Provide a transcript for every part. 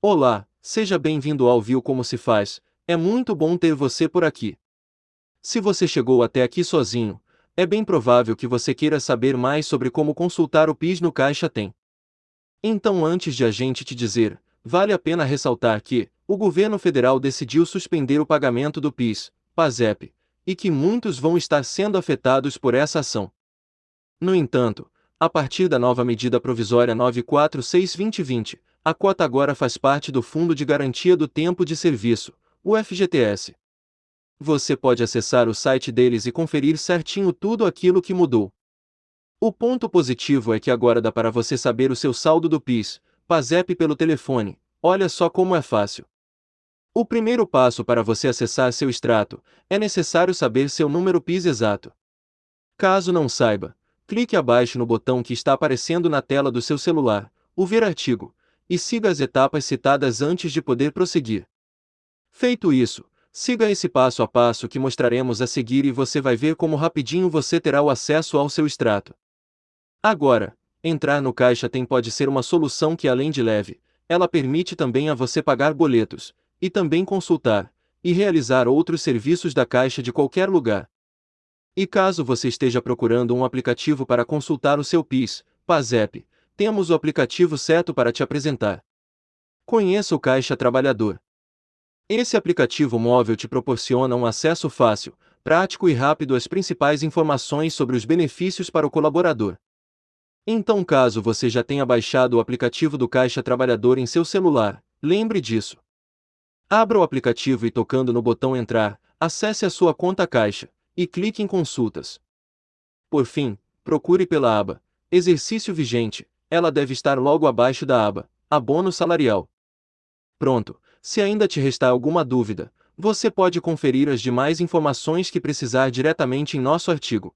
Olá, seja bem-vindo ao Viu Como Se Faz, é muito bom ter você por aqui. Se você chegou até aqui sozinho, é bem provável que você queira saber mais sobre como consultar o PIS no Caixa Tem. Então, antes de a gente te dizer, vale a pena ressaltar que o governo federal decidiu suspender o pagamento do PIS, PASEP, e que muitos vão estar sendo afetados por essa ação. No entanto, a partir da nova medida provisória 946-2020, a cota agora faz parte do Fundo de Garantia do Tempo de Serviço, o FGTS. Você pode acessar o site deles e conferir certinho tudo aquilo que mudou. O ponto positivo é que agora dá para você saber o seu saldo do PIS, PASEP pelo telefone, olha só como é fácil. O primeiro passo para você acessar seu extrato é necessário saber seu número PIS exato. Caso não saiba, clique abaixo no botão que está aparecendo na tela do seu celular, o Ver Artigo, e siga as etapas citadas antes de poder prosseguir. Feito isso, siga esse passo a passo que mostraremos a seguir e você vai ver como rapidinho você terá o acesso ao seu extrato. Agora, entrar no Caixa Tem pode ser uma solução que além de leve, ela permite também a você pagar boletos, e também consultar, e realizar outros serviços da Caixa de qualquer lugar. E caso você esteja procurando um aplicativo para consultar o seu PIS, PASEP, temos o aplicativo certo para te apresentar. Conheça o Caixa Trabalhador. Esse aplicativo móvel te proporciona um acesso fácil, prático e rápido às principais informações sobre os benefícios para o colaborador. Então, caso você já tenha baixado o aplicativo do Caixa Trabalhador em seu celular, lembre disso. Abra o aplicativo e tocando no botão Entrar, acesse a sua conta Caixa e clique em Consultas. Por fim, procure pela aba Exercício Vigente, ela deve estar logo abaixo da aba Abono Salarial. Pronto, se ainda te restar alguma dúvida, você pode conferir as demais informações que precisar diretamente em nosso artigo.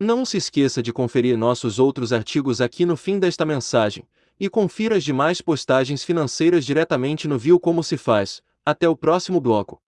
Não se esqueça de conferir nossos outros artigos aqui no fim desta mensagem, e confira as demais postagens financeiras diretamente no Viu Como Se Faz. Até o próximo bloco.